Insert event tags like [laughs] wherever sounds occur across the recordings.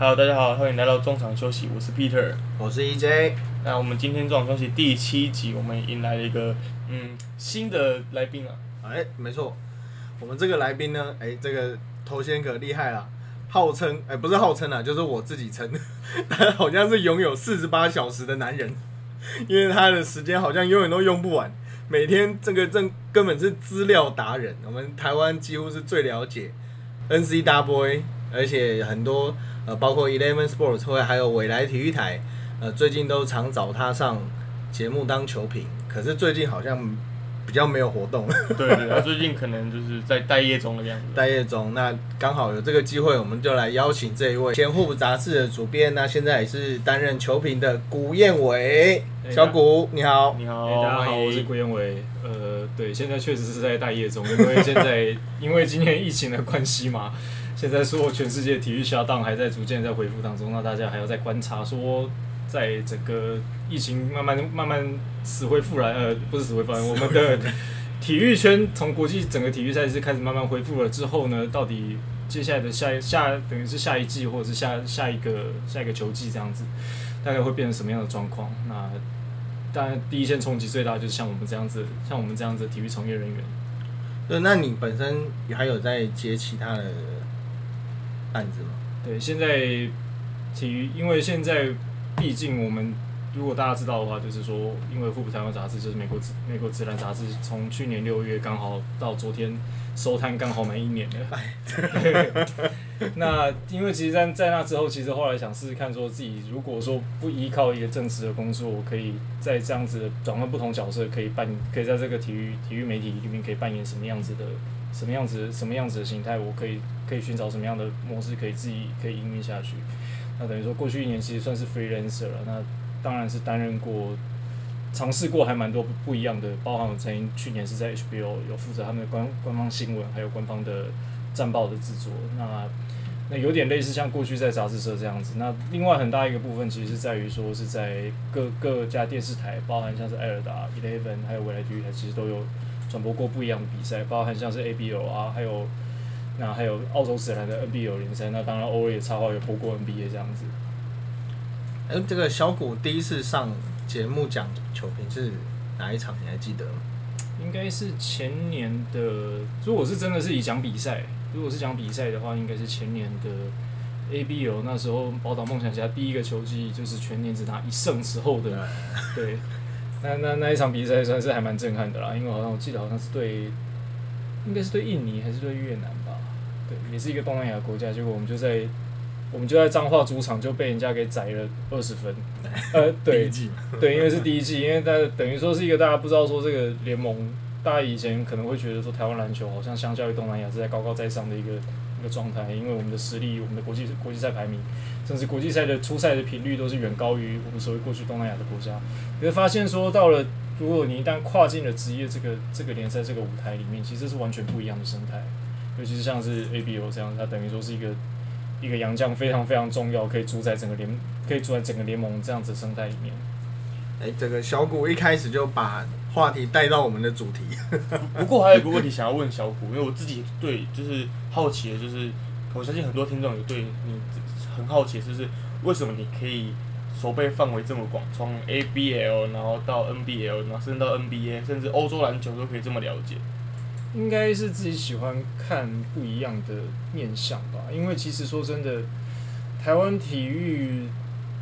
Hello，大家好，欢迎来到中场休息，我是 Peter。我是 EJ，那我们今天中场休息第七集，我们迎来了一个嗯新的来宾啊，哎，没错，我们这个来宾呢，哎，这个头衔可厉害了，号称哎不是号称啊，就是我自己称，[laughs] 他好像是拥有四十八小时的男人，因为他的时间好像永远都用不完，每天这个正根本是资料达人，我们台湾几乎是最了解 NCAA，而且很多呃包括 Eleven Sports 或者还有未来体育台，呃最近都常找他上节目当球评，可是最近好像比较没有活动。[laughs] 对对，他最近可能就是在待业中的样子。待业中，那刚好有这个机会，我们就来邀请这一位前互杂志的主编，那现在也是担任球评的古燕伟，哎小古你好，你好，哎、大家好，我是郭彦伟。呃，对，现在确实是在待业中，因为现在 [laughs] 因为今天疫情的关系嘛，现在说全世界体育下档还在逐渐在恢复当中，那大家还要再观察说，在整个疫情慢慢慢慢死灰复燃，呃，不是死灰复燃，我们的体育圈从国际整个体育赛事开始慢慢恢复了之后呢，到底接下来的下一下等于是下一季或者是下下一个下一个球季这样子，大概会变成什么样的状况？那当然，第一线冲击最大就是像我们这样子，像我们这样子的体育从业人员。对，那你本身还有在接其他的案子嘛？对，现在体育，因为现在毕竟我们如果大家知道的话，就是说，因为《互补台湾》杂志就是美国自美国自然杂志，从去年六月刚好到昨天收摊，刚好满一年了。[laughs] 那因为其实在，在那之后，其实后来想试试看，说自己如果说不依靠一个正式的工作，我可以在这样子转换不同角色，可以扮，可以在这个体育体育媒体里面可以扮演什么样子的，什么样子什么样子的形态，我可以可以寻找什么样的模式，可以自己可以营运下去。那等于说过去一年其实算是 freelancer 了，那当然是担任过。尝试过还蛮多不不一样的，包含我曾经去年是在 HBO 有负责他们的官官方新闻，还有官方的战报的制作。那那有点类似像过去在杂志社这样子。那另外很大一个部分其实是在于说是在各各家电视台，包含像是艾尔达、Eleven 还有未来体育台，其实都有转播过不一样的比赛，包含像是 ABO 啊，还有那还有澳洲自然的 NBL 联赛。那当然偶尔也插话有播过 NBA 这样子。哎、这个小古第一次上节目讲球评是哪一场？你还记得吗？应该是前年的，如果是真的是以讲比赛，如果是讲比赛的话，应该是前年的 ABL 那时候宝岛梦想家第一个球季就是全年只拿一胜之后的，对，那那那一场比赛算是还蛮震撼的啦，因为好像我记得好像是对，应该是对印尼还是对越南吧，对，也是一个东南亚国家，结果我们就在我们就在彰化主场就被人家给宰了二十分，呃，对，[laughs] 对，因为是第一季，因为大等于说是一个大家不知道说这个联盟，大家以前可能会觉得说台湾篮球好像相较于东南亚是在高高在上的一个一个状态，因为我们的实力、我们的国际国际赛排名，甚至国际赛的出赛的频率都是远高于我们所谓过去东南亚的国家。你会发现说到了，如果你一旦跨进了职业这个这个联赛这个舞台里面，其实这是完全不一样的生态，尤其是像是 ABO 这样，它等于说是一个。一个洋将非常非常重要，可以主宰整个联，可以主宰整个联盟这样子生态里面。哎、这个小谷一开始就把话题带到我们的主题。[laughs] 不过还有一个问题想要问小谷，因为我自己对就是好奇的，就是我相信很多听众也对你很好奇，就是为什么你可以手背范围这么广，从 ABL 然后到 NBL，然后甚至到 NBA，甚至欧洲篮球都可以这么了解。应该是自己喜欢看不一样的面相吧，因为其实说真的，台湾体育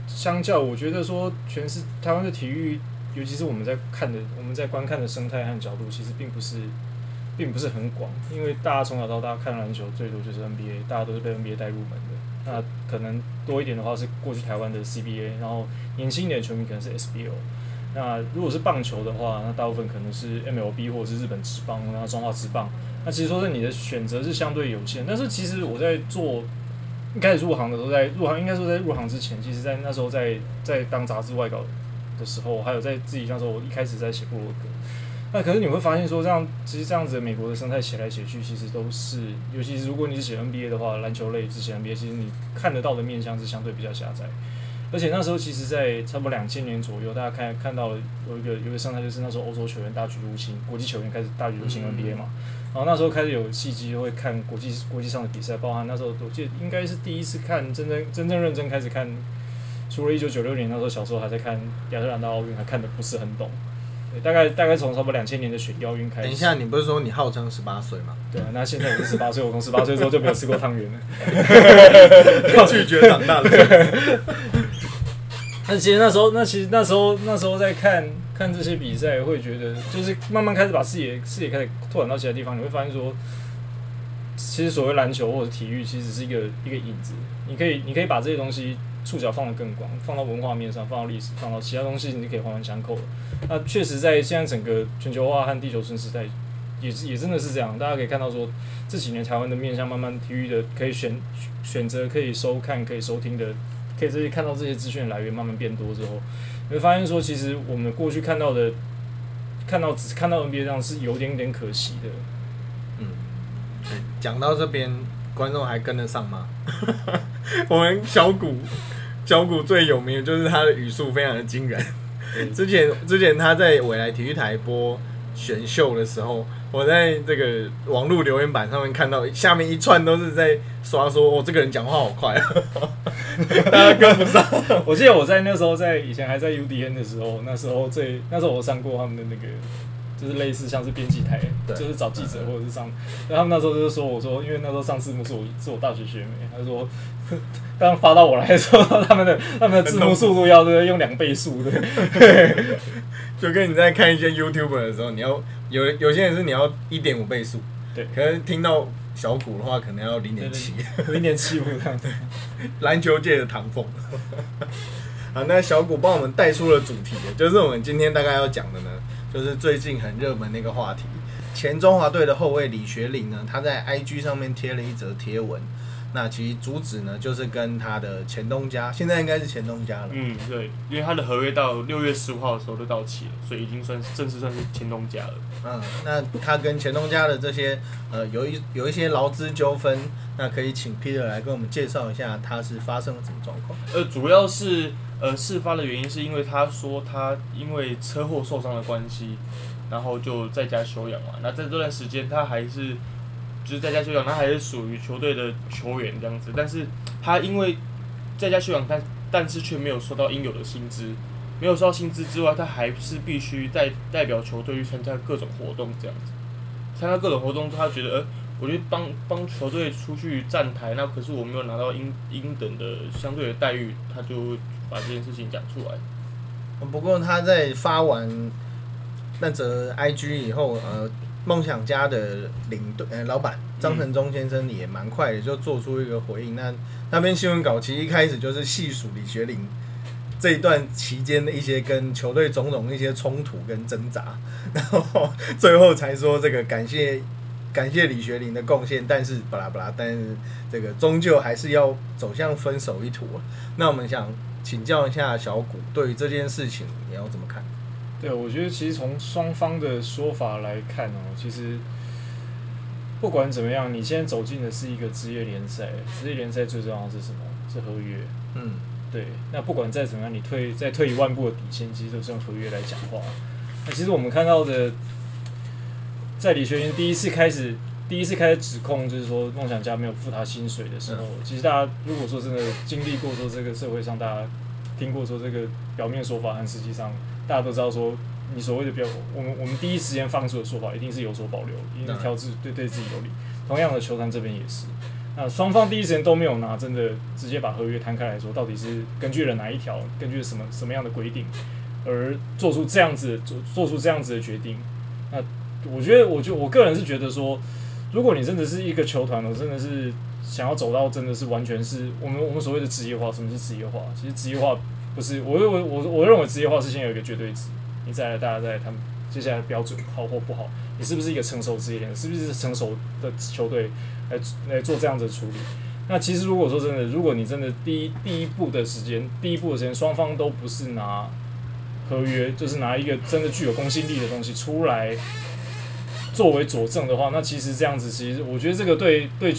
相较，我觉得说全是台湾的体育，尤其是我们在看的、我们在观看的生态和角度，其实并不是，并不是很广。因为大家从小到大看篮球，最多就是 NBA，大家都是被 NBA 带入门的。那可能多一点的话是过去台湾的 CBA，然后年轻一点的球迷可能是 SBO。那如果是棒球的话，那大部分可能是 MLB 或者是日本职棒，然后中华职棒。那其实说是你的选择是相对有限，但是其实我在做一开始入行的时候，在入行应该说在入行之前，其实在那时候在在当杂志外稿的时候，还有在自己那时候我一开始在写部落格。那可是你会发现说，这样其实这样子的美国的生态写来写去，其实都是，尤其是如果你是写 NBA 的话，篮球类只写 NBA，其实你看得到的面向是相对比较狭窄。而且那时候其实，在差不多两千年左右，大家看看到有一个有一个生态，就是那时候欧洲球员大举入侵，国际球员开始大举入侵 NBA 嘛。然然后那时候开始有契机会看国际国际上的比赛，包含那时候我记得应该是第一次看真正真正认真开始看，除了一九九六年那时候小时候还在看亚特兰大奥运，还看的不是很懂。对，大概大概从差不多两千年的选妖运开始。等一下，你不是说你号称十八岁吗？对啊，那现在已经十八岁，我从十八岁之后就没有吃过汤圆了。拒绝长大了。[laughs] 那其实那时候，那其实那时候那时候在看看这些比赛，会觉得就是慢慢开始把视野视野开始拓展到其他地方，你会发现说，其实所谓篮球或者体育，其实是一个一个影子。你可以你可以把这些东西触角放得更广，放到文化面上，放到历史，放到其他东西，你就可以环环相扣了。那确实在现在整个全球化和地球村时代，也是也真的是这样。大家可以看到说，这几年台湾的面向慢慢体育的可以选选择可以收看可以收听的。可以这些看到这些资讯来源慢慢变多之后，你会发现说，其实我们过去看到的，看到只看到 NBA 这样是有点点可惜的。嗯，讲到这边，观众还跟得上吗？[laughs] 我们小谷，小谷最有名的就是他的语速非常的惊人。之前之前他在未来体育台播选秀的时候。我在这个网络留言板上面看到下面一串都是在刷说，哦，这个人讲话好快，[laughs] 大家跟不上。我记得我在那时候在以前还在 UDN 的时候，那时候最那时候我上过他们的那个，就是类似像是编辑台，就是找记者或者是上，然后他们那时候就是说，我说因为那时候上字幕是我是我大学学妹，他说刚发到我来的时候他们的他们的字幕速度要用两倍速的，[laughs] 就跟你在看一些 YouTube 的时候，你要。有有些人是你要一点五倍速，对，可能听到小谷的话，可能要零点七，零点七五这样子。篮球界的唐风。[laughs] 好，那小谷帮我们带出了主题，就是我们今天大概要讲的呢，就是最近很热门的一个话题，前中华队的后卫李学林呢，他在 IG 上面贴了一则贴文。那其实主旨呢，就是跟他的前东家，现在应该是前东家了。嗯，对，因为他的合约到六月十五号的时候就到期了，所以已经算正式算是前东家了。嗯，那他跟前东家的这些呃，有一有一些劳资纠纷，那可以请 Peter 来跟我们介绍一下，他是发生了什么状况？呃，主要是呃，事发的原因是因为他说他因为车祸受伤的关系，然后就在家休养嘛。那在这段时间，他还是。就是在家休养，他还是属于球队的球员这样子，但是他因为在家休养，但但是却没有收到应有的薪资，没有收到薪资之外，他还是必须代代表球队去参加各种活动这样子，参加各种活动，他觉得，呃，我觉得帮帮球队出去站台，那可是我没有拿到应应等的相对的待遇，他就把这件事情讲出来。不过他在发完那则 IG 以后，呃。梦想家的领队呃老板张成忠先生也蛮快的就做出一个回应。那那篇新闻稿其实一开始就是细数李学林这一段期间的一些跟球队种种一些冲突跟挣扎，然后最后才说这个感谢感谢李学林的贡献，但是巴拉巴拉，但是这个终究还是要走向分手一途。那我们想请教一下小谷，对于这件事情你要怎么看？对，我觉得其实从双方的说法来看哦，其实不管怎么样，你现在走进的是一个职业联赛，职业联赛最重要的是什么？是合约。嗯，对。那不管再怎么样，你退再退一万步的底线，其实都是用合约来讲话。那其实我们看到的，在李学云第一次开始第一次开始指控，就是说梦想家没有付他薪水的时候，其实大家如果说真的经历过说这个社会上，大家听过说这个表面说法但实际上。大家都知道说，你所谓的表，我们我们第一时间放出的说法一定是有所保留，一定是挑自对对自己有利。同样的，球团这边也是，那双方第一时间都没有拿真的直接把合约摊开来说，到底是根据了哪一条，根据什么什么样的规定而做出这样子做做出这样子的决定。那我觉得，我就我个人是觉得说，如果你真的是一个球团，我真的是想要走到真的是完全是我们我们所谓的职业化，什么是职业化？其实职业化。不是，我我我我认为职业化是先有一个绝对值，你再来大家再他们接下来的标准好或不好，你是不是一个成熟职业联是不是成熟的球队来来做这样的处理？那其实如果说真的，如果你真的第一第一步的时间，第一步的时间双方都不是拿合约，就是拿一个真的具有公信力的东西出来作为佐证的话，那其实这样子，其实我觉得这个对对。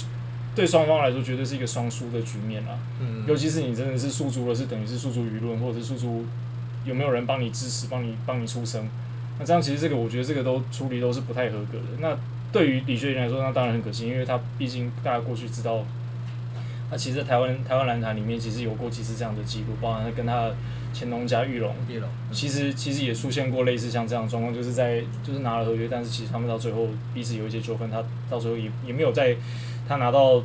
对双方来说，绝对是一个双输的局面啦。嗯，尤其是你真的是诉诸了，是等于是诉诸舆论，或者是诉诸有没有人帮你支持、帮你帮你出声。那这样其实这个，我觉得这个都处理都是不太合格的。那对于李学林来说，那当然很可惜，因为他毕竟大家过去知道，那其实台湾台湾篮坛里面其实有过几次这样的记录，包含他跟他的前东家玉龙，其实其实也出现过类似像这样的状况，就是在就是拿了合约，但是其实他们到最后彼此有一些纠纷，他到最后也也没有在他拿到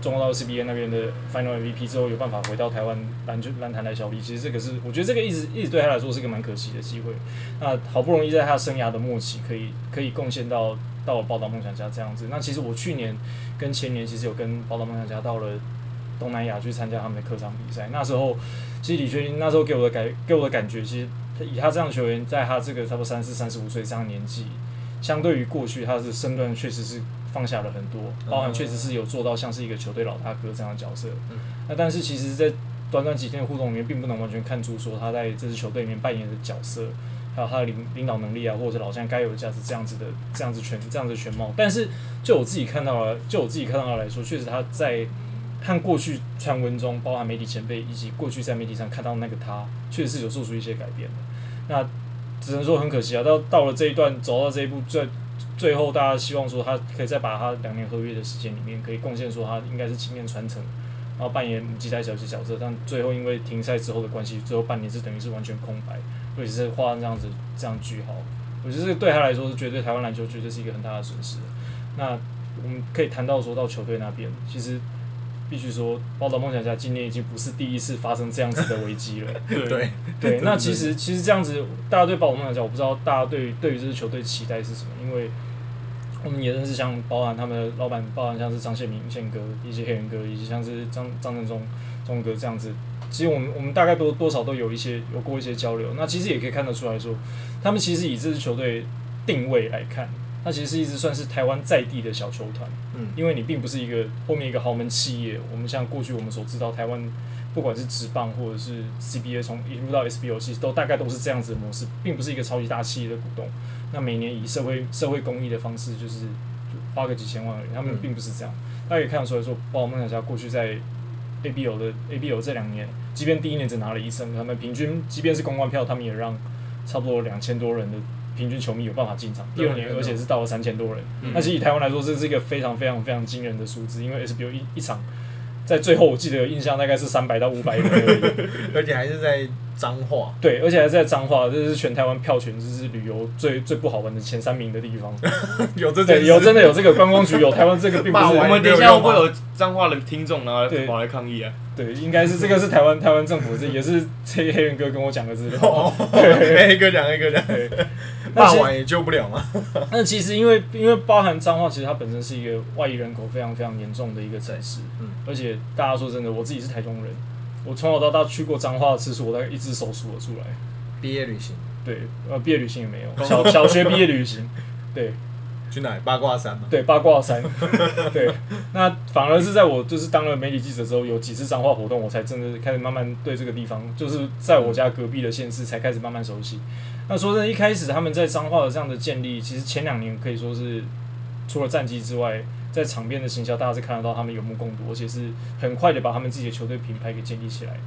中国到 CBA 那边的 Final MVP 之后有办法回到台湾篮球篮坛来效力。其实这个是我觉得这个一直一直对他来说是个蛮可惜的机会。那好不容易在他生涯的末期可以可以贡献到到了报道梦想家这样子。那其实我去年跟前年其实有跟报道梦想家到了东南亚去参加他们的客场比赛，那时候。其实李学林那时候给我的感给我的感觉，其实以他这样的球员，在他这个差不多三四、三十五岁这样年纪，相对于过去，他的身段确实是放下了很多，包含确实是有做到像是一个球队老大哥这样的角色。嗯那但是其实，在短短几天的互动里面，并不能完全看出说他在这支球队里面扮演的角色，还有他的领领导能力啊，或者是老将该有的价值这样子的这样子全这样子全貌。但是就我自己看到了，就我自己看到来说，确实他在。和过去传闻中，包含媒体前辈以及过去在媒体上看到那个他，确实是有做出一些改变的。那只能说很可惜啊，到到了这一段，走到这一步，最最后大家希望说他可以再把他两年合约的时间里面，可以贡献说他应该是经验传承，然后扮演母鸡仔小鸡角色。但最后因为停赛之后的关系，最后半年是等于是完全空白，尤其是画这样子这样句号，我觉得这对他来说是绝对台湾篮球绝对是一个很大的损失。那我们可以谈到说到球队那边，其实。必须说，报道梦想家今年已经不是第一次发生这样子的危机了。[laughs] 对对，那其实其实这样子，大家对报道梦想家，我不知道大家对对于这支球队期待是什么？因为我们也认识像包含他们的老板，包含像是张宪明宪哥，一些黑人哥，以及像是张张振中中哥这样子。其实我们我们大概多多少都有一些有过一些交流。那其实也可以看得出来说，他们其实以这支球队定位来看。它其实是一直算是台湾在地的小球团，嗯，因为你并不是一个后面一个豪门企业。我们像过去我们所知道，台湾不管是职棒或者是 CBA，从引入到 SBO，其实都大概都是这样子的模式，并不是一个超级大企业的股东。那每年以社会社会公益的方式，就是花个几千万而已。他们并不是这样。大家可以看得出来说，包括梦想家过去在 ABO 的 ABO 这两年，即便第一年只拿了一胜，他们平均即便是公关票，他们也让差不多两千多人的。平均球迷有办法进场，第二年而且是到了三千多人，那其实以台湾来说，这是一个非常非常非常惊人的数字，因为 SBO 一一场。在最后，我记得印象大概是三百到五百人，而已，[laughs] 而且还是在彰化。对，而且还是在彰化，这是全台湾票选就是旅游最最不好玩的前三名的地方。[laughs] 有这对有真的有这个观光局有台湾这个并不是。[laughs] 我们等一下会有彰化的听众然后跑来抗议啊？对，应该是这个是台湾台湾政府这也是黑黑人哥跟我讲的资料。黑哥讲黑哥讲，骂完也救不了嘛。[laughs] 那其实因为因为包含脏话，其实它本身是一个外移人口非常非常严重的一个城市，嗯，而且。大家说真的，我自己是台中人，我从小到大去过脏话的次数，我大概一只手数得出来。毕业旅行？对，呃，毕业旅行也没有。小小学毕业旅行？对。去哪？八卦山吗？对，八卦山。[laughs] 对。那反而是在我就是当了媒体记者之后，有几次彰化活动，我才真的开始慢慢对这个地方，就是在我家隔壁的县市，才开始慢慢熟悉。那说真的，一开始他们在彰化的这样的建立，其实前两年可以说是除了战绩之外。在场边的行销，大家是看得到他们有目共睹，而且是很快的把他们自己的球队品牌给建立起来的。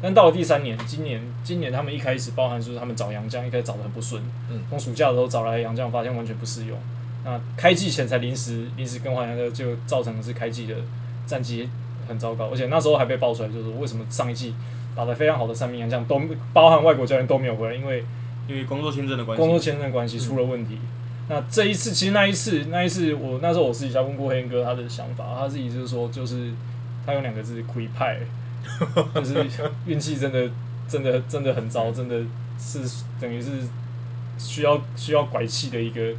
但到了第三年，今年今年他们一开始包含说他们找杨将，一开始找的很不顺，嗯，从暑假的时候找来杨将，发现完全不适用。那开季前才临时临时更换杨将，就造成的是开季的战绩很糟糕，而且那时候还被爆出来，就是为什么上一季打得非常好的三名杨将都包含外国教练都没有回来，因为因为工作签证的关系，工作签证关系出了问题。那这一次，其实那一次，那一次我那时候我私底下问过黑哥他的想法，他自己就是说，就是他用两个字亏派，[laughs] 就是运气真的真的真的很糟，真的是等于是需要需要拐气的一个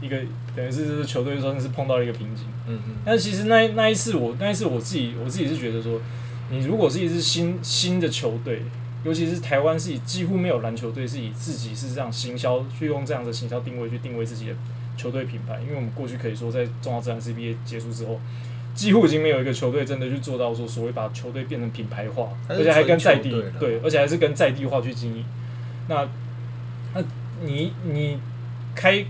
一个，等于是球队算是碰到了一个瓶颈。嗯嗯。但其实那那一次我那一次我自己我自己是觉得说，你如果是一支新新的球队。尤其是台湾是以几乎没有篮球队是以自己是这样行销，去用这样的行销定位去定位自己的球队品牌。因为我们过去可以说，在中华自然 CBA 结束之后，几乎已经没有一个球队真的去做到说所谓把球队变成品牌化，而且还跟在地对，而且还是跟在地化去经营。那那你你开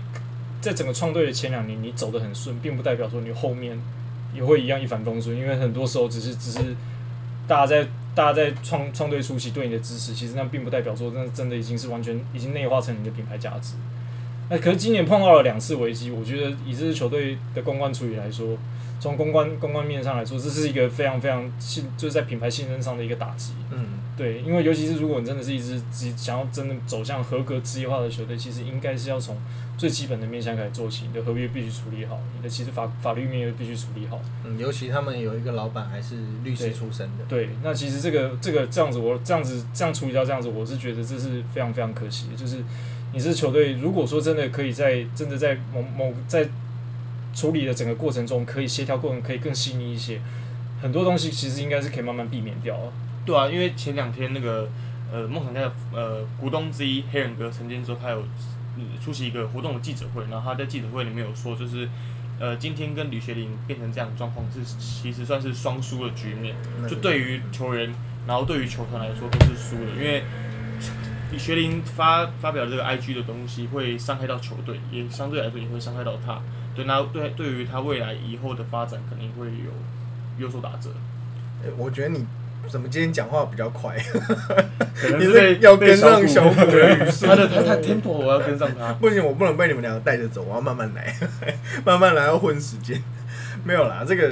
在整个创队的前两年，你走得很顺，并不代表说你后面也会一样一帆风顺，因为很多时候只是只是大家在。大家在创创队初期对你的支持，其实那并不代表说那真的已经是完全已经内化成你的品牌价值。那可是今年碰到了两次危机，我觉得以这支球队的公关处理来说，从公关公关面上来说，这是一个非常非常信，就是在品牌信任上的一个打击。嗯，对，因为尤其是如果你真的是一支只想要真的走向合格职业化的球队，其实应该是要从最基本的面向开始做起，你的合约必须处理好，你的其实法法律面也必须处理好。嗯，尤其他们有一个老板还是律师出身的，对，那其实这个这个这样子，我这样子这样处理到这样子，我是觉得这是非常非常可惜的。就是你是球队，如果说真的可以在真的在某某在处理的整个过程中，可以协调过程可以更细腻一些，很多东西其实应该是可以慢慢避免掉的。对啊，因为前两天那个呃梦想家的呃股东之一黑人哥曾经说，他有、嗯出席一个活动的记者会，然后他在记者会里面有说，就是呃今天跟李学林变成这样的状况是其实算是双输的局面，嗯就对于球员，然后对于球团来说都是输的，因为李学林发发表这个 IG 的东西会伤害到球队，也相对来说也会伤害到他，对，那对对于他未来以后的发展肯定会有有所打折。欸我觉得你怎么今天讲话比较快？可能你是被要跟上小虎的语速他的他他 tempo 我要跟上他。不行，我不能被你们两个带着走，我要慢慢来，慢慢来，要混时间。没有啦，这个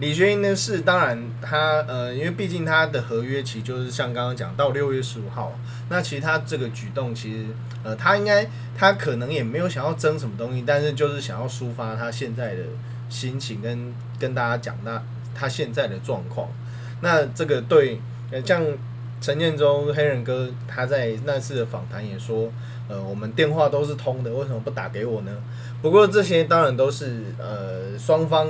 李学英的事，当然他呃，因为毕竟他的合约期就是像刚刚讲到六月十五号，那其实他这个举动其实呃，他应该他可能也没有想要争什么东西，但是就是想要抒发他现在的心情，跟跟大家讲他他现在的状况。那这个对呃，像陈建州黑人哥他在那次的访谈也说，呃，我们电话都是通的，为什么不打给我呢？不过这些当然都是呃双方，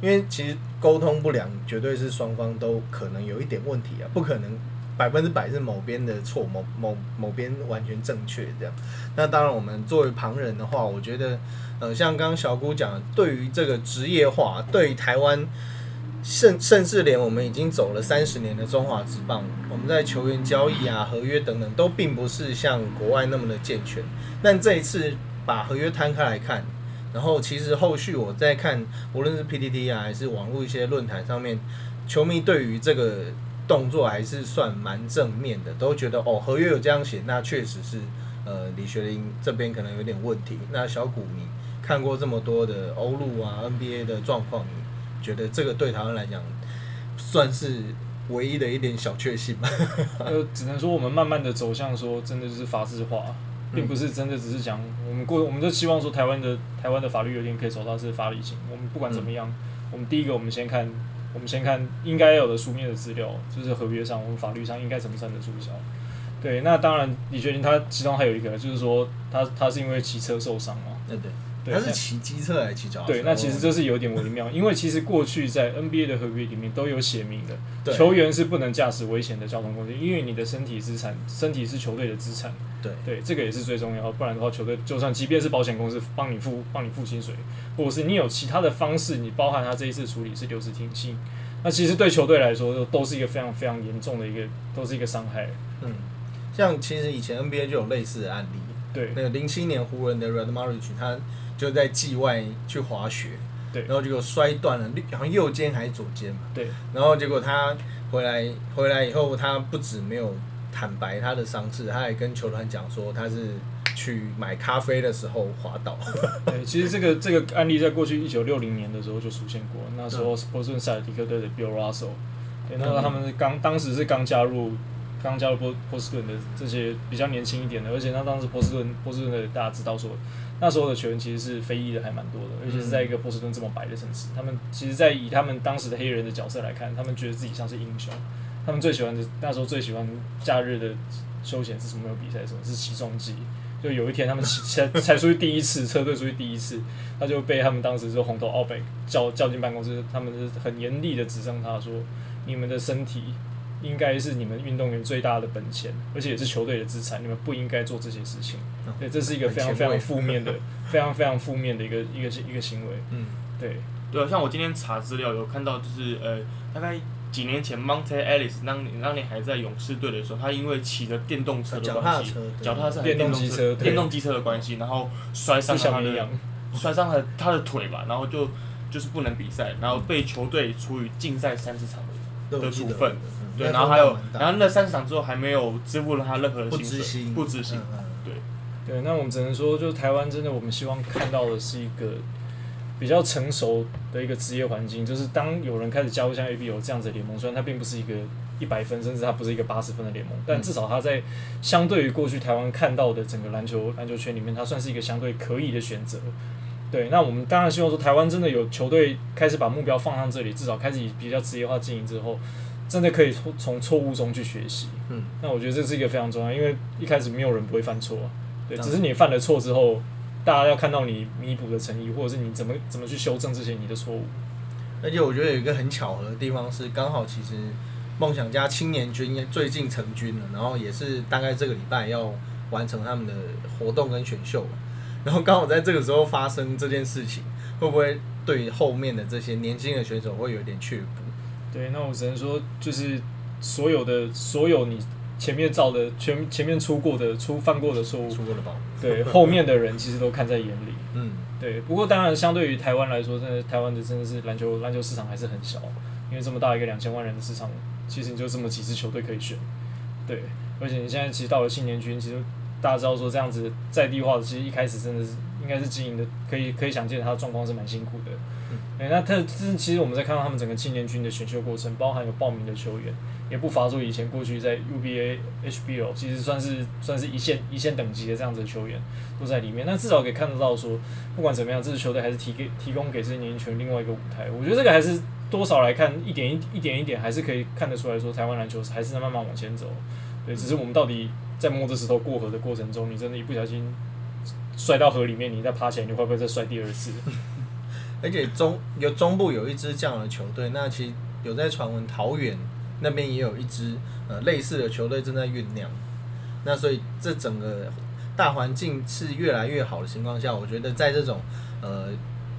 因为其实沟通不良绝对是双方都可能有一点问题啊，不可能百分之百是某边的错，某某某边完全正确这样。那当然，我们作为旁人的话，我觉得呃，像刚刚小姑讲，对于这个职业化，对于台湾。甚甚至连我们已经走了三十年的中华职棒，我们在球员交易啊、合约等等，都并不是像国外那么的健全。但这一次把合约摊开来看，然后其实后续我在看，无论是 PTT 啊，还是网络一些论坛上面，球迷对于这个动作还是算蛮正面的，都觉得哦，合约有这样写，那确实是呃李学林这边可能有点问题。那小股你看过这么多的欧陆啊、NBA 的状况，觉得这个对台湾来讲算是唯一的一点小确幸吧？[laughs] 呃，只能说我们慢慢的走向说，真的就是法制化，并不是真的只是讲我们过，我们就希望说台湾的台湾的法律有点可以走到是法理性。我们不管怎么样，我们第一个我们先看，我们先看应该有的书面的资料，就是合约上我们法律上应该怎么算的注销。对，那当然李学林他其中还有一个就是说他他是因为骑车受伤嘛，对对，他是骑机车还是骑脚踏车？对，那其实这是有点微妙，因为其实过去在 NBA 的合约里面都有写明的，球员是不能驾驶危险的交通工具，因为你的身体资产，身体是球队的资产。对对，这个也是最重要，不然的话，球队就算即便是保险公司帮你付帮你付薪水，或者是你有其他的方式，你包含他这一次处理是留职停薪，那其实对球队来说都都是一个非常非常严重的一个，都是一个伤害。嗯，像其实以前 NBA 就有类似的案例，对那个零七年湖人的 Red Marich，他就在季外去滑雪，对。然后结果摔断了，好像右肩还是左肩嘛，对。然后结果他回来回来以后，他不止没有坦白他的伤势，他还跟球团讲说他是去买咖啡的时候滑倒。[laughs] 对，其实这个这个案例在过去一九六零年的时候就出现过，那时候波士顿塞尔迪克队的 Bill Russell，对，那时候他们是刚当时是刚加入刚加入波波士顿的这些比较年轻一点的，而且他当时波士顿波士顿的大家知道说，那时候的球员其实是非裔的还蛮多的，而且是在一个波士顿这么白的城市，他们其实，在以他们当时的黑人的角色来看，他们觉得自己像是英雄，他们最喜欢的那时候最喜欢假日的休闲是什么？没有比赛，什么是起重机？就有一天他们骑才才出去第一次，车队出去第一次，他就被他们当时就红头奥北叫叫进办公室，他们是很严厉的指正他说，你们的身体应该是你们运动员最大的本钱，而且也是球队的资产，你们不应该做这些事情。对，这是一个非常非常负面的、非常非常负面的一个一个一个行为。嗯，对，对啊，像我今天查资料有看到，就是呃，大概几年前 Monte Ellis 当年当年还在勇士队的时候，他因为骑着电动车的脚踏关系车，脚踏车电动动机车电动机车的关系，然后摔伤了摔伤了他的腿吧，然后就就是不能比赛，然后被球队处于禁赛三十场的处分。嗯对，然后还有然后那三十场之后还没有支付了他任何的不薪水，不知薪，嗯嗯对，对，那我们只能说，就台湾真的，我们希望看到的是一个比较成熟的一个职业环境，就是当有人开始加入像 ABO 这样子的联盟，虽然它并不是一个一百分，甚至它不是一个八十分的联盟，但至少它在相对于过去台湾看到的整个篮球篮球圈里面，它算是一个相对可以的选择。对，那我们当然希望说，台湾真的有球队开始把目标放上这里，至少开始以比较职业化经营之后，真的可以从从错误中去学习。嗯，那我觉得这是一个非常重要，因为一开始没有人不会犯错啊。对，只是你犯了错之后，大家要看到你弥补的诚意，或者是你怎么怎么去修正这些你的错误。而且我觉得有一个很巧合的地方是，刚好其实梦想家青年军也最近成军了，然后也是大概这个礼拜要完成他们的活动跟选秀嘛，然后刚好在这个时候发生这件事情，会不会对后面的这些年轻的选手会有一点却步？对，那我只能说，就是所有的所有你前面造的前前面出过的出犯过的错误，出过了吧？对 [laughs] 后面的人其实都看在眼里。嗯，对，不过当然，相对于台湾来说，真的台湾的真的是篮球篮球市场还是很小，因为这么大一个两千万人的市场，其实你就这么几支球队可以选。对，而且你现在其实到了青年军，其实大家知道说这样子在地化的，其实一开始真的是应该是经营的，可以可以想见他的状况是蛮辛苦的。嗯对，那他这其实我们在看到他们整个青年军的选秀过程，包含有报名的球员，也不乏说以前过去在 UBA、HBL 其实算是算是一线一线等级的这样子的球员都在里面。那至少可以看得到说，不管怎么样，这支球队还是提给提供给这些年轻球员另外一个舞台。我觉得这个还是多少来看一点一一点一点，还是可以看得出来说，台湾篮球还是在慢慢往前走。对，只是我们到底在摸着石头过河的过程中，你真的一不小心摔到河里面，你再爬起来，你会不会再摔第二次？而且中有中部有一支这样的球队，那其实有在传闻桃园那边也有一支呃类似的球队正在酝酿。那所以这整个大环境是越来越好的情况下，我觉得在这种呃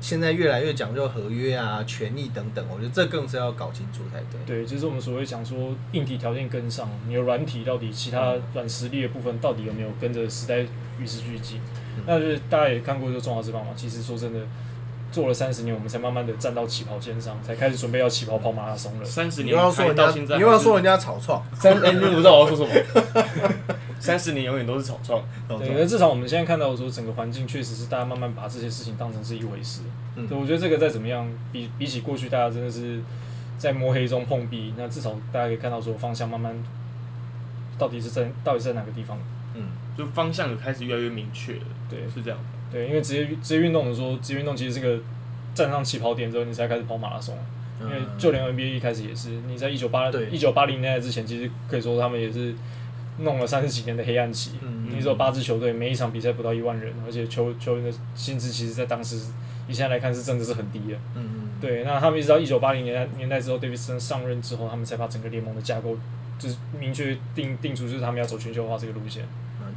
现在越来越讲究合约啊、权益等等，我觉得这更是要搞清楚才对。对，就是我们所谓讲说硬体条件跟上，你的软体到底其他软实力的部分到底有没有跟着时代与时俱进？那就是大家也看过这个中华之棒嘛，其实说真的。做了三十年，我们才慢慢的站到起跑线上，才开始准备要起跑跑马拉松了。三十你又要说人家，到现在，你又要说人家草创，三哎，你不知道我要说什么？[laughs] 三十年永远都是草创，对，那至少我们现在看到说，整个环境确实是大家慢慢把这些事情当成是一回事。嗯对，我觉得这个再怎么样，比比起过去大家真的是在摸黑中碰壁，那至少大家可以看到说方向慢慢到底是在到底是在哪个地方。嗯，就方向有开始越来越明确了，对是这样。对，因为职业职业运动的说，职业运动其实是个站上起跑点之后，你才开始跑马拉松。因为就连 NBA 一开始也是，你在一九八对一九八零年代之前，其实可以说他们也是弄了三十几年的黑暗期。嗯你只有八支球队，每一场比赛不到一万人，而且球球员的薪资其实在当时以现在来看是真的是很低的。嗯嗯，对，那他们一直到一九八零年代年代之后，Davidson 上任之后，他们才把整个联盟的架构就是明确定定出，就是他们要走全球化这个路线。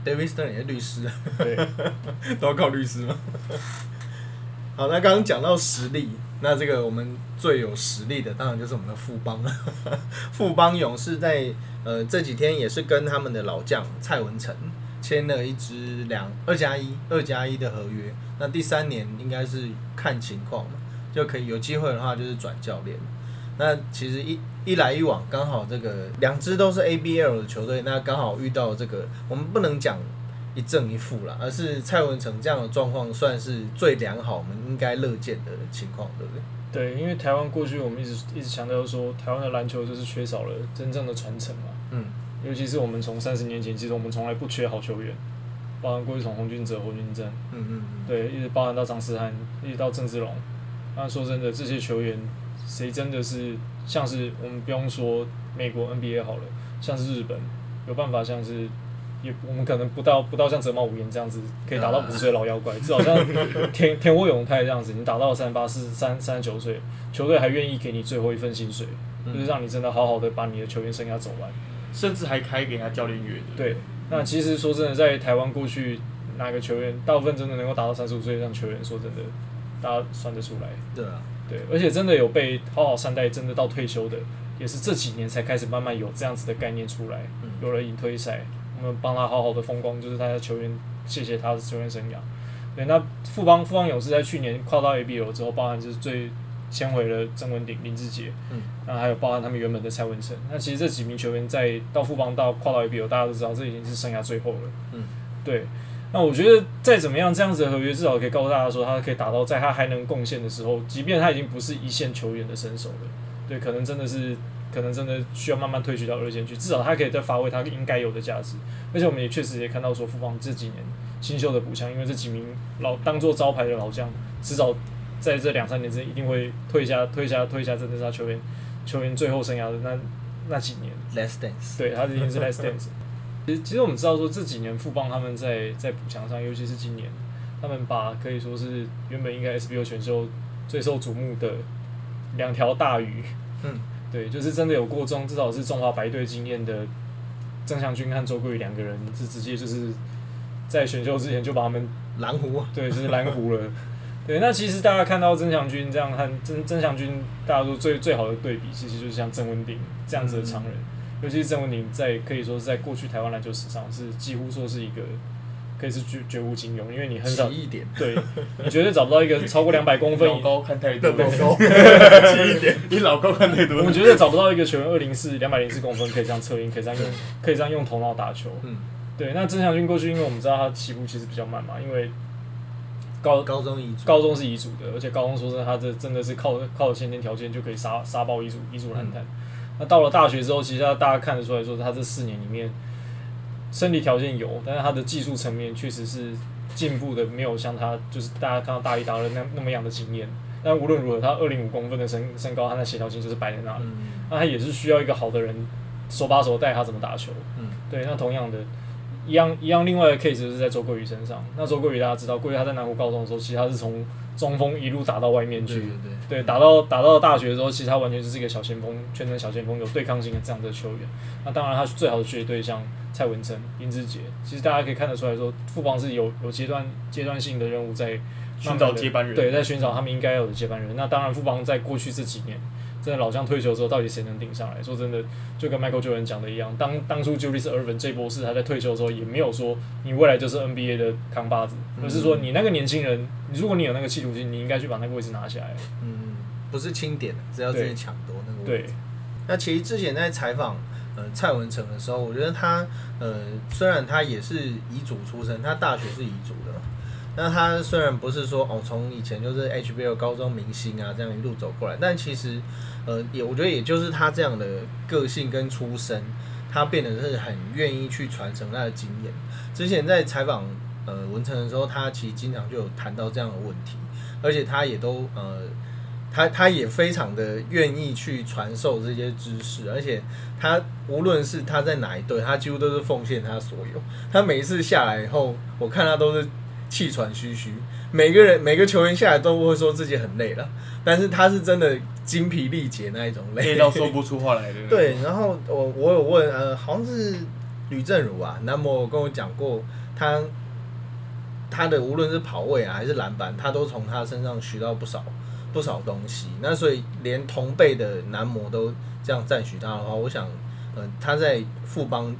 嗯，David Stern 也是律师，对，[laughs] 都要靠律师吗？好，那刚刚讲到实力，那这个我们最有实力的当然就是我们的富邦了。[laughs] 富邦勇士在呃这几天也是跟他们的老将蔡文成签了一支两二加一二加一的合约，那第三年应该是看情况嘛，就可以有机会的话就是转教练。那其实一一来一往，刚好这个两支都是 ABL 的球队，那刚好遇到这个，我们不能讲一正一负啦，而是蔡文成这样的状况算是最良好，我们应该乐见的情况，对不对？对，因为台湾过去我们一直一直强调说，台湾的篮球就是缺少了真正的传承嘛。嗯，尤其是我们从三十年前，其实我们从来不缺好球员，包含过去从洪俊哲、洪俊正，嗯嗯嗯，对，一直包含到张思涵，一直到郑志龙。那说真的，这些球员谁真的是像是我们不用说美国 NBA 好了，像是日本有办法像是。也我们可能不到不到像泽茂无言这样子可以打到五十岁老妖怪，至少像田田窝永泰这样子，你打到三十八、四三三十九岁，球队还愿意给你最后一份薪水，就是让你真的好好的把你的球员生涯走完。甚至还开给他教练约的。对，那其实说真的，在台湾过去哪个球员，大部分真的能够达到三十五岁以上球员，说真的，大家算得出来。对啊，对，而且真的有被好好善待，真的到退休的，也是这几年才开始慢慢有这样子的概念出来，嗯有了引退赛，我们帮他好好的风光，就是他的球员，谢谢他的球员生涯。对，那富邦富邦勇士在去年跨到 ABL 之后，包含就是最先回了曾文鼎、林志杰，嗯，那还有包含他们原本的蔡文成。那其实这几名球员在到富邦到跨到 ABL，大家都知道这已经是生涯最后了，嗯，对。那我觉得再怎么样，这样子的合约至少可以告诉大家说，他可以打到在他还能贡献的时候，即便他已经不是一线球员的身手了，对，可能真的是，可能真的需要慢慢退居到二线去，至少他可以再发挥他应该有的价值。而且我们也确实也看到说，富邦这几年新秀的补强，因为这几名老当做招牌的老将，至少在这两三年之内一定会退下、退下、退下，真的是他球员球员最后生涯的那那几年。Less Dance，对，他已经是 less dance。其实，其实我们知道说这几年富邦他们在在补强上，尤其是今年，他们把可以说是原本应该 SBO 选秀最受瞩目的两条大鱼，嗯，[laughs] 对，就是真的有过中，至少是中华白队经验的郑祥军和周桂宇两个人，是直接就是在选秀之前就把他们蓝湖啊，对，就是蓝湖了。对，那其实大家看到曾祥军这样和曾曾祥军，大家说最最好的对比，其实就是像郑文鼎这样子的常人，尤其是郑文宁在可以说是在过去台湾篮球史上是几乎说是一个可以是绝绝无仅有，因为你很少一点，对，你绝对找不到一个超过两百公分 [laughs] 老高看太多，的 logo，奇一点，你老高看太多我们绝对找不到一个球员二零四两百零四公分可以这样策应，可以这样用可以这样用头脑打球。嗯，对，那曾祥军过去，因为我们知道他起步其实比较慢嘛，因为高高中遗，高中是遗嘱的，而且高中说真的，他这真的是靠靠先天条件就可以杀杀爆遗嘱遗嘱篮坛。那到了大学之后，其实他大家看得出来说，他这四年里面身体条件有，但是他的技术层面确实是进步的，没有像他就是大家看到大一、大二那那么样的经验。但无论如何，他二零五公分的身身高，他的协调性就是摆在那里。嗯那他也是需要一个好的人手把手带他怎么打球。嗯，对，那同样的，一样一样，另外的 case 就是在周桂宇身上。那周桂宇大家知道，桂宇他在南湖高中的时候，其实他是从中锋一路打到外面去。对对对，对，打到打到大学的时候，其实他完全就是一个小前锋，全能小前锋，有对抗性的这样的球员。那当然，他最好的学习对象蔡文成、林志杰，其实大家可以看得出来说，富邦是有有阶段阶段性的任务在寻找接班人，对，在寻找他们应该有的接班人。那当然，富邦在过去这几年，真的老将退休之后，到底谁能顶上来？说真的，就跟 Michael Jordan 讲的一样，当当初 Julius Ervin 这波是他在退休的时候，也没有说你未来就是 NBA 的扛把子，而是说你那个年轻人，如果你有那个企图心，你应该去把那个位置拿下来。嗯，不是清点，只要去抢夺那个位对置。，那其实之前在采访呃蔡文成的时候，我觉得他呃虽然他也是彝族出身，他大学是彝族的，那他虽然不是说哦从以前就是 HBO 高中明星啊这样一路走过来，但其实呃也我觉得也就是他这样的个性跟出身，他变得是很愿意去传承他的经验。之前在采访呃文成的时候，他其实经常就有谈到这样的问题，而且他也都呃。他他也非常的愿意去传授这些知识，而且他无论是他在哪一队，他几乎都是奉献他所有。他每一次下来以后，我看他都是气喘吁吁。每个人每个球员下来都会说自己很累了，但是他是真的精疲力竭那一种累，累到说不出话来的。[laughs] 对，然后我我有问，呃，好像是吕正如啊，那么跟我讲过，他他的无论是跑位啊还是篮板，他都从他身上学到不少不少东西。那所以连同辈的男模都这样赞许他的话，我想，呃，他在富邦。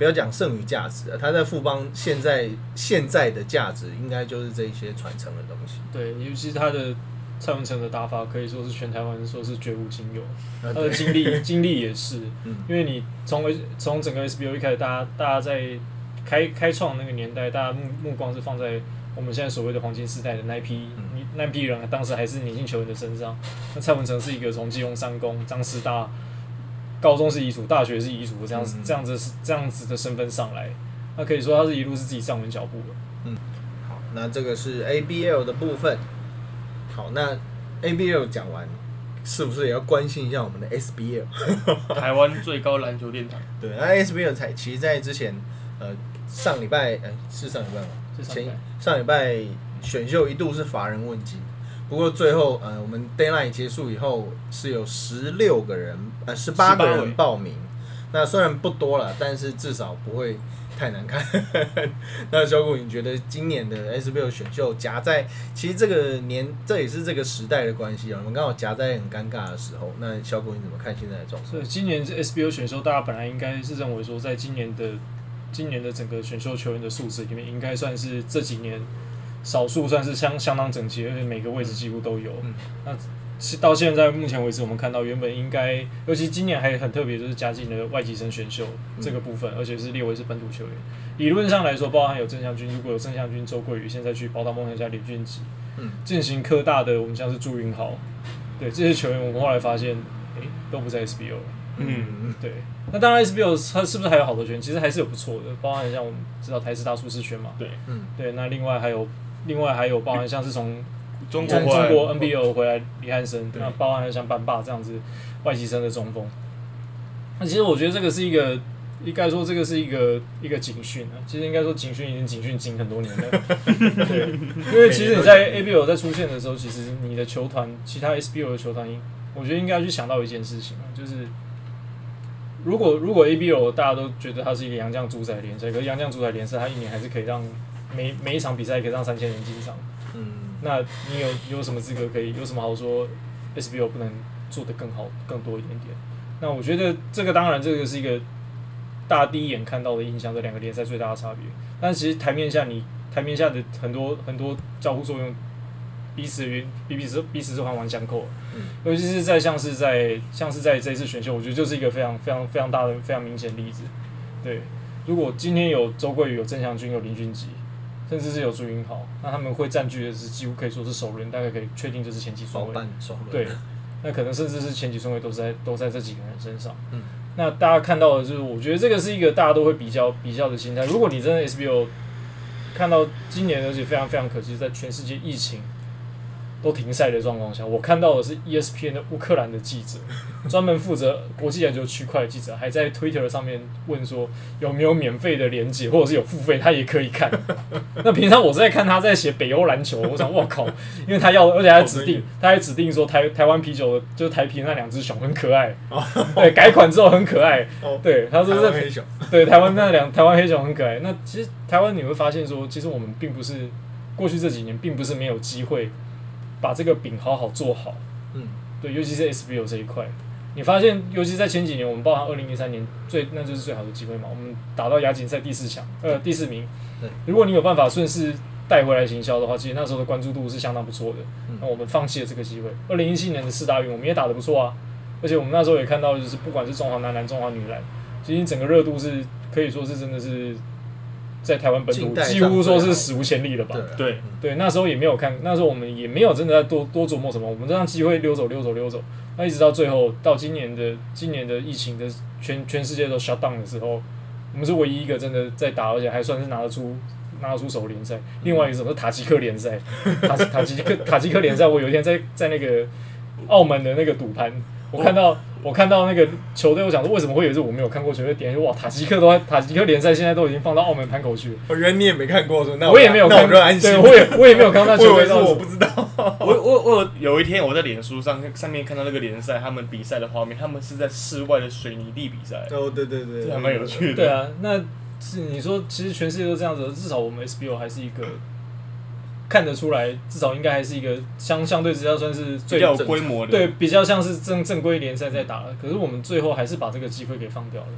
不要讲剩余价值啊，他在富邦现在现在的价值应该就是这一些传承的东西。对，尤其是他的蔡文成的打法，可以说是全台湾说是绝无仅有。呃他的经历经历也是，嗯因为你从从整个 SBO 一开始，大家大家在开开创那个年代，大家目目光是放在我们现在所谓的黄金时代的那一批、嗯那批人，当时还是年轻球员的身上。那蔡文成是一个从基隆三公、张师大，高中是遗嘱，大学是遗嘱，这样子、嗯这样子是这样子的身份上来，那可以说他是一路是自己站稳脚步嗯。好，那这个是 ABL 的部分。好，那 ABL 讲完，是不是也要关心一下我们的 SBL？[laughs] 台湾最高篮球殿堂，对，那 SBL 才其实在之前，呃，上礼拜，呃，是上礼拜吗？前是上礼拜上礼拜选秀一度是乏人问津，不过最后，呃，我们 deadline 结束以后是有十六个人，呃，十八个18位人报名。那虽然不多了，但是至少不会太难看。[laughs] 那小谷，你觉得今年的 SBL 选秀夹在，其实这个年这也是这个时代的关系啊，我们刚好夹在很尴尬的时候。那小谷你怎么看现在的状况？所以今年这 SBO 选秀，大家本来应该是认为说，在今年的今年的整个选秀球员的素质里面，应该算是这几年少数算是相相当整齐，而且每个位置几乎都有。嗯那是到现在目前为止，我们看到原本应该，尤其今年还很特别，就是加进了外籍生选秀这个部分，而且是列为是本土球员。理论上来说，包含有郑祥军，如果有郑祥军、周桂宇，现在去宝岛梦想家林俊吉，嗯，进行科大的，我们像是朱云豪，对这些球员，我们后来发现，诶、都不在 SBO 了。嗯，对，那当然 SBO 它是不是还有好多球员？其实还是有不错的，包含像我们知道台师大舒适圈嘛，对，嗯，对，那另外还有另外还有包含像是从中国中国 NBL 回来李汉生，那包含像班霸这样子外籍生的中锋。那其实我觉得这个是一个，应该说这个是一个一个警讯啊。其实应该说警讯已经警讯警很多年了。[laughs] 对，因为其实你在 ABL 在出现的时候，其实你的球团，其他 SBL 的球团，我觉得应该要去想到一件事情啊，就是如果如果 ABL 大家都觉得它是一个洋将主宰联赛，可是洋将主宰联赛它一年还是可以让每每一场比赛可以让三千人进场。嗯，那你有有什么资格可以有什么好说 SBO 不能做得更好更多一点点？那我觉得这个当然这个是一个大家第一眼看到的印象，这两个联赛最大的差别。但其实台面下你台面下的很多很多交互作用，彼此与彼彼此彼此是环环相扣。嗯尤其是在像是在像是在这一次选秀，我觉得就是一个非常非常非常大的非常明显的例子。对，如果今天有周桂宇、有郑祥军、有林俊杰，甚至是有朱云豪，那他们会占据的是几乎可以说是首轮，大概可以确定就是前几顺位。对，那可能甚至是前几顺位都在都在这几个人身上。嗯，那大家看到的就是，我觉得这个是一个大家都会比较比较的心态。如果你真的 SBO 看到今年，而且非常非常可惜，在全世界疫情都停赛的状况下，我看到的是 ESPN 的乌克兰的记者，[laughs] 专门负责国际篮球区块的记者，还在 Twitter 上面问说有没有免费的连接，或者是有付费，他也可以看。[laughs] 那平常我是在看他在写北欧篮球，我想我靠，[laughs] 因为他要，而且还指定，他还指定说台台湾啤酒的，就是台啤那两只熊很可爱，对，改款之后很可爱，哦。对，他说是台黑熊，对台湾那两台湾黑熊很可爱。那其实台湾你会发现说，其实我们并不是过去这几年并不是没有机会把这个饼好好做好，嗯，对，尤其是 SBO 这一块。你发现，尤其在前几年，我们包含二零零三年最那就是最好的机会嘛，我们打到亚锦赛第四强，呃第四名对。如果你有办法顺势带回来行销的话，其实那时候的关注度是相当不错的嗯。那我们放弃了这个机会。二零一七年的四大运，我们也打得不错啊，而且我们那时候也看到，就是不管是中华男篮、中华女篮，其实整个热度是可以说是真的是在台湾本土几乎说是史无前例了吧。对对，对，那时候也没有看，那时候我们也没有真的在多多琢磨什么，我们这样机会溜走溜走溜走，那一直到最后到今年的今年的疫情的全全世界都 shut down 的时候，我们是唯一一个真的在打，而且还算是拿得出拿得出手联赛。另外一个什么是塔吉克联赛，[laughs] 塔塔吉克塔吉克联赛，我有一天在在那个澳门的那个赌盘，我看到。我看到那个球队，我想说为什么会有这我没有看过球队点？哇，塔吉克都在塔吉克联赛现在都已经放到澳门盘口去了，我原来你也没看过，说那我也没有看，那我就安心。对，，我也我也没有看到球队 [laughs] 到底我不知道，我我我有有一天我在脸书上上面看到那个联赛他们比赛的画面，他们是在室外的水泥地比赛，哦，对对对，这还蛮有趣的。对啊，那是你说，其实全世界都这样子，至少我们 SBO 还是一个看得出来，至少应该还是一个相相对之下算是最比较有规模的。对比较像是正正规联赛在打了。可是我们最后还是把这个机会给放掉了，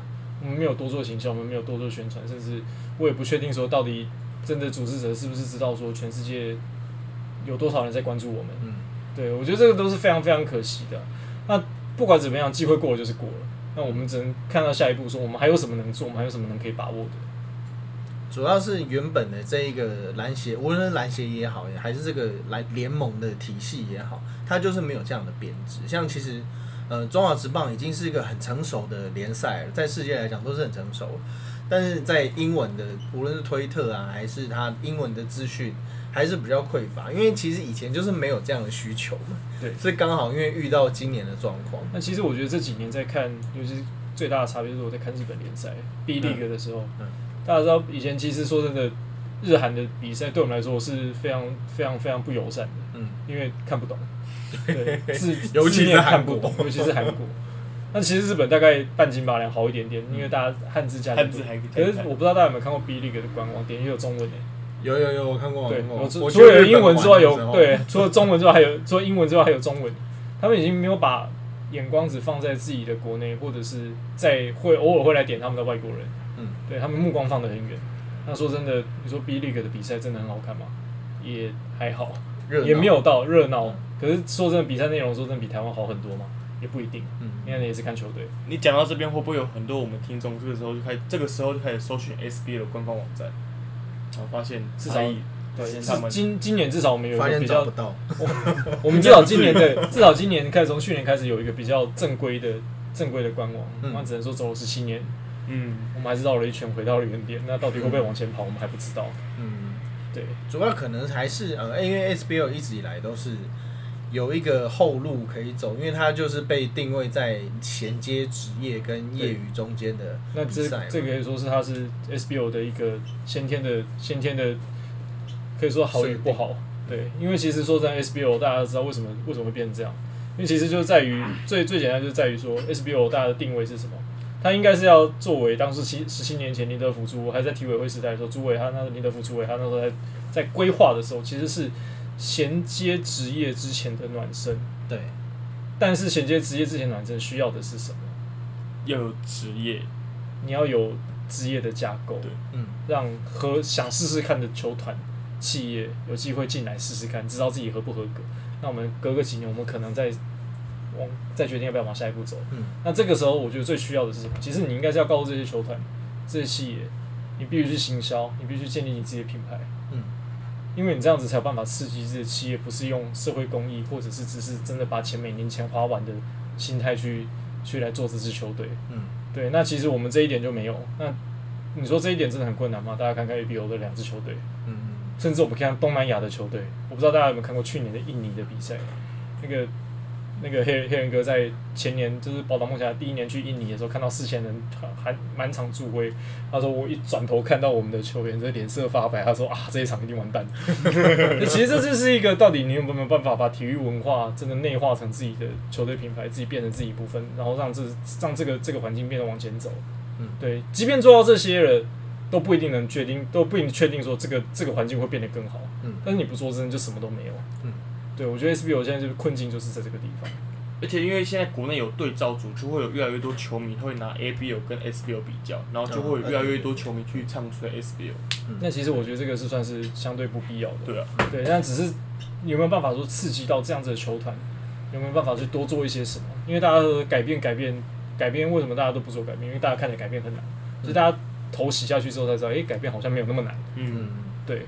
我们没有多做行销，我们没有多做宣传，甚至我也不确定说到底真的组织者是不是知道说全世界有多少人在关注我们。嗯，对，我觉得这个都是非常非常可惜的。那不管怎么样，机会过了就是过了。那我们只能看到下一步，说我们还有什么能做，我们还有什么能可以把握的。主要是原本的这一个篮协，无论是篮协也好，还是这个篮联盟的体系也好，它就是没有这样的编制。像其实，呃，中华职棒已经是一个很成熟的联赛了，在世界来讲都是很成熟。但是在英文的，无论是推特啊，还是它英文的资讯，还是比较匮乏。因为其实以前就是没有这样的需求嘛。对所以刚好因为遇到今年的状况。那其实我觉得这几年在看，尤其是最大的差别就是我在看日本联赛 B League 的时候，嗯大家知道以前其实说真的，日韩的比赛对我们来说是非常非常非常不友善的，嗯，因为看不懂，[laughs] 对字尤其是看不懂，尤其是韩国。那其实日本大概半斤八两好一点点，因为大家汉字加汉字还可以可是我不知道大家有没有看过 B League 的官网，点击有中文的。有有有，我看过，我对。我除了有英文之外有对，除了中文之外还有除了英文之外还有中文，他们已经没有把眼光只放在自己的国内，或者是在会偶尔会来点他们的外国人，嗯，对他们目光放得很远。那说真的，你说 B League 的比赛真的很好看吗？也还好，也没有到热闹，可是说真的，比赛内容说真的比台湾好很多嘛，也不一定，嗯，因为也是看球队。你讲到这边，会不会有很多我们听众这个时候就开，这个时候就开始搜寻 SBL 的官方网站，然后发现至少对，他们今今年至少我们有一发个比较现找不，到，我们至少今年对，至少今年开始从去年开始有一个比较正规的正规的官网，嗯。那只能说走了十七年，嗯，我们还是绕了一圈回到了原点。那到底会不会往前跑，我们还不知道。嗯，对，主要可能还是呃，因为 SBL 一直以来都是有一个后路可以走，因为它就是被定位在衔接职业跟业余中间的那这这个可以说是它是 SBO 的一个先天的先天的，可以说好与不好。对，因为其实说在 SBO，大家都知道为什么为什么会变成这样，因为其实就在于最最简单就是在于说 SBO 大家的定位是什么。它应该是要作为当时七十七年前林德福朱还在体委会时代的时候，朱伟他那个林德福朱伟他那时候在在规划的时候，其实是衔接职业之前的暖身。对，但是衔接职业之前暖身需要的是什么？要有职业，你要有职业的架构，对嗯让和想试试看的球团、企业有机会进来试试看，知道自己合不合格。那我们隔个几年，我们可能再往再决定要不要往下一步走。嗯那这个时候，我觉得最需要的是什么？其实你应该是要告诉这些球团、这些企业，你必须去行销，你必须建立你自己的品牌。嗯因为你这样子才有办法刺激这些企业，不是用社会公益，或者是只是真的把钱每年钱花完的心态去去来做这支球队。嗯对，那其实我们这一点就没有。那你说这一点真的很困难吗？大家看看 ABO 的两支球队，嗯甚至我们看东南亚的球队，我不知道大家有没有看过去年的印尼的比赛，那个那个黑人黑人哥在前年就是宝岛梦想第一年去印尼的时候，看到四千人还满场助威，他说我一转头看到我们的球员，这脸色发白，他说啊这一场一定完蛋。[laughs] 其实这就是一个到底你有没有办法把体育文化真的内化成自己的球队品牌，自己变成自己一部分，然后让这让这个这个环境变得往前走。嗯对，即便做到这些了，都不一定能确定，都不一定确定说这个这个环境会变得更好。嗯但是你不做，真的就什么都没有。嗯，对，我觉得 SBO 现在就是困境，就是在这个地方。而且因为现在国内有对照组，就会有越来越多球迷会拿 ABL 跟 SBL 比较，然后就会有越来越多球迷去唱衰 SBL。那其实我觉得这个是算是相对不必要的。对啊，对，但只是有没有办法说刺激到这样子的球团，有没有办法去多做一些什么？因为大家都改变改变改变，为什么大家都不做改变？因为大家看起来改变很难，所以大家头洗下去之后才知道，哎、改变好像没有那么难。嗯，嗯。对，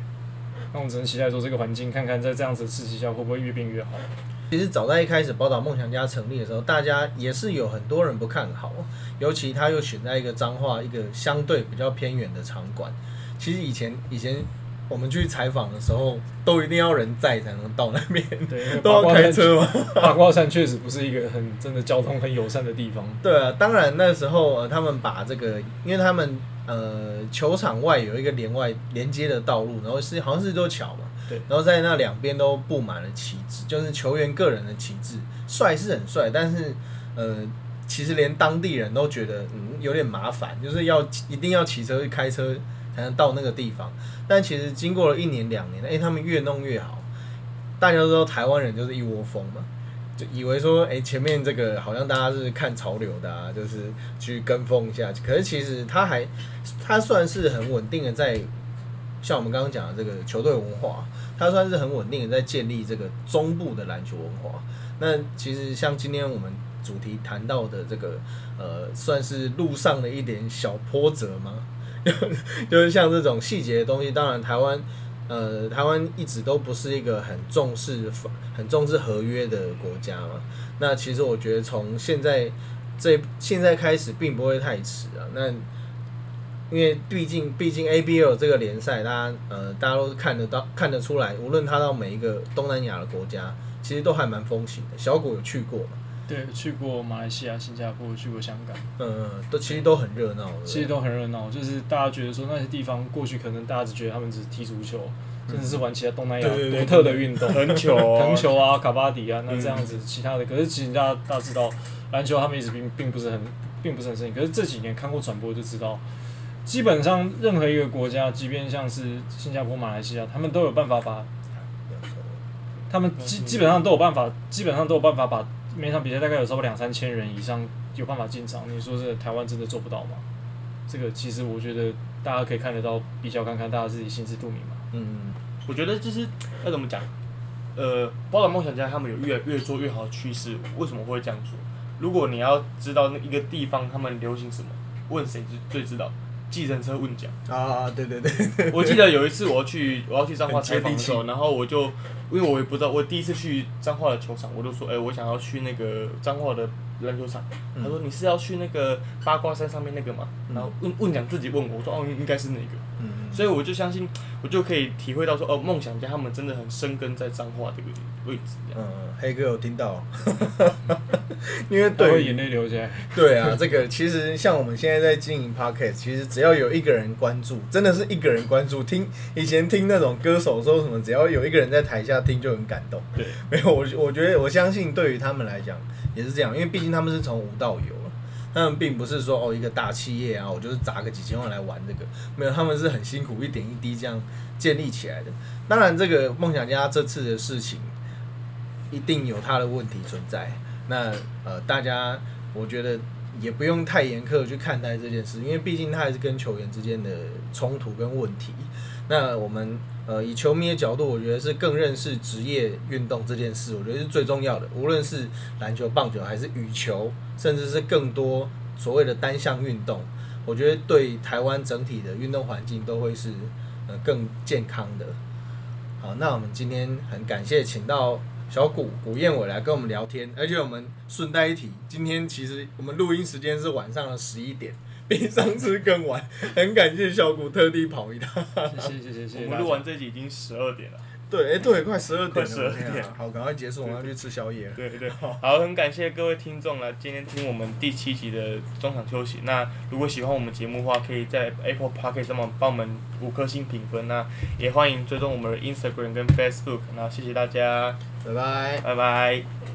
那我们只能期待说这个环境，看看在这样子的刺激下会不会越变越好。其实早在一开始宝岛梦想家成立的时候，大家也是有很多人不看好，尤其他又选在一个彰化一个相对比较偏远的场馆。其实以前以前我们去采访的时候，都一定要人在才能到那边，对，[laughs] 都要开车嘛。八卦山确实不是一个很真的交通很友善的地方。对啊，当然那时候呃，他们把这个，因为他们呃球场外有一个连外连接的道路，然后是好像是一座桥嘛，对，然后在那两边都布满了旗帜，就是球员个人的旗帜，帅是很帅，但是呃，其实连当地人都觉得嗯有点麻烦，就是要一定要骑车开车才能到那个地方，但其实经过了一年两年，哎、他们越弄越好，大家都知道台湾人就是一窝蜂嘛。就以为说，哎、前面这个好像大家是看潮流的啊，就是去跟风一下。可是其实他还，他算是很稳定的在，像我们刚刚讲的这个球队文化，他算是很稳定的在建立这个中部的篮球文化。那其实像今天我们主题谈到的这个，呃，算是路上的一点小波折吗？[laughs] 就是像这种细节的东西，当然台湾。呃，台湾一直都不是一个很重视法、很重视合约的国家嘛。那其实我觉得从现在这现在开始，并不会太迟啊。那因为毕竟毕竟 ABL 这个联赛，大家呃大家都看得到看得出来，无论他到每一个东南亚的国家，其实都还蛮风行的。小谷有去过嘛？对，去过马来西亚、新加坡，去过香港，嗯，都其实都很热闹的。其实都很热闹。就是大家觉得说那些地方过去可能大家只觉得他们只是踢足球，甚至是玩其他东南亚对对对独特的运动，藤 [laughs] 球啊藤球啊、卡巴迪啊，那嗯这样子其他的。可是其实大家大家知道，篮球他们一直并并不是很并不是很盛行。可是这几年看过转播就知道，基本上任何一个国家，即便像是新加坡、马来西亚，他们都有办法把他们基基本上都有办法，基本上都有办法把每场比赛大概有差不多两三千人以上有办法进场。你说这台湾真的做不到吗？这个其实我觉得大家可以看得到，比较看看大家自己心知肚明嘛。嗯，我觉得就是要怎么讲，呃，包揽梦想家他们有越越做越好的趋势，为什么会这样做？如果你要知道那一个地方他们流行什么，问谁最最知道？计程车问讲。啊，对对对，我记得有一次我要去我要去彰化采访的时候，然后我就因为我也不知道，我第一次去彰化的球场，我就说，哎、我想要去那个彰化的篮球场。他说你是要去那个八卦山上面那个吗？然后问问讲自己问我，我说哦应该是那个。嗯，所以我就相信，我就可以体会到说，哦，梦想家他们真的很生根在彰化这个位置，嗯，黑哥有听到，[laughs] 因为对眼泪流下来。对啊，这个其实像我们现在在经营 podcast，其实只要有一个人关注，真的是一个人关注。听以前听那种歌手说什么，只要有一个人在台下听就很感动。对，[laughs] 没有我我觉得我相信对于他们来讲也是这样，因为毕竟他们是从无到有了，他们并不是说哦一个大企业啊，我就是砸个几千万来玩这个，没有，他们是很辛苦一点一滴这样建立起来的。当然，这个梦想家这次的事情一定有他的问题存在。那呃，大家我觉得也不用太严苛去看待这件事，因为毕竟他还是跟球员之间的冲突跟问题。那我们呃以球迷的角度，我觉得是更认识职业运动这件事，我觉得是最重要的。无论是篮球、棒球还是羽球，甚至是更多所谓的单项运动，我觉得对台湾整体的运动环境都会是呃更健康的。好，那我们今天很感谢请到小谷谷燕伟来跟我们聊天，而且我们顺带一提，今天其实我们录音时间是晚上的十一点，[laughs] 比上次更晚，很感谢小谷特地跑一趟。谢谢谢谢谢谢我们录完这集已经十二点了。对，哎、对，快十二点了，快12点好，赶快结束，我们要去吃宵夜了。对对对，[laughs] 好，很感谢各位听众来今天听我们第七集的中场休息。那如果喜欢我们节目的话，可以在 Apple Podcast 上面帮我们五颗星评分。那也欢迎追踪我们的 Instagram 跟 Facebook。那谢谢大家，拜拜。拜拜。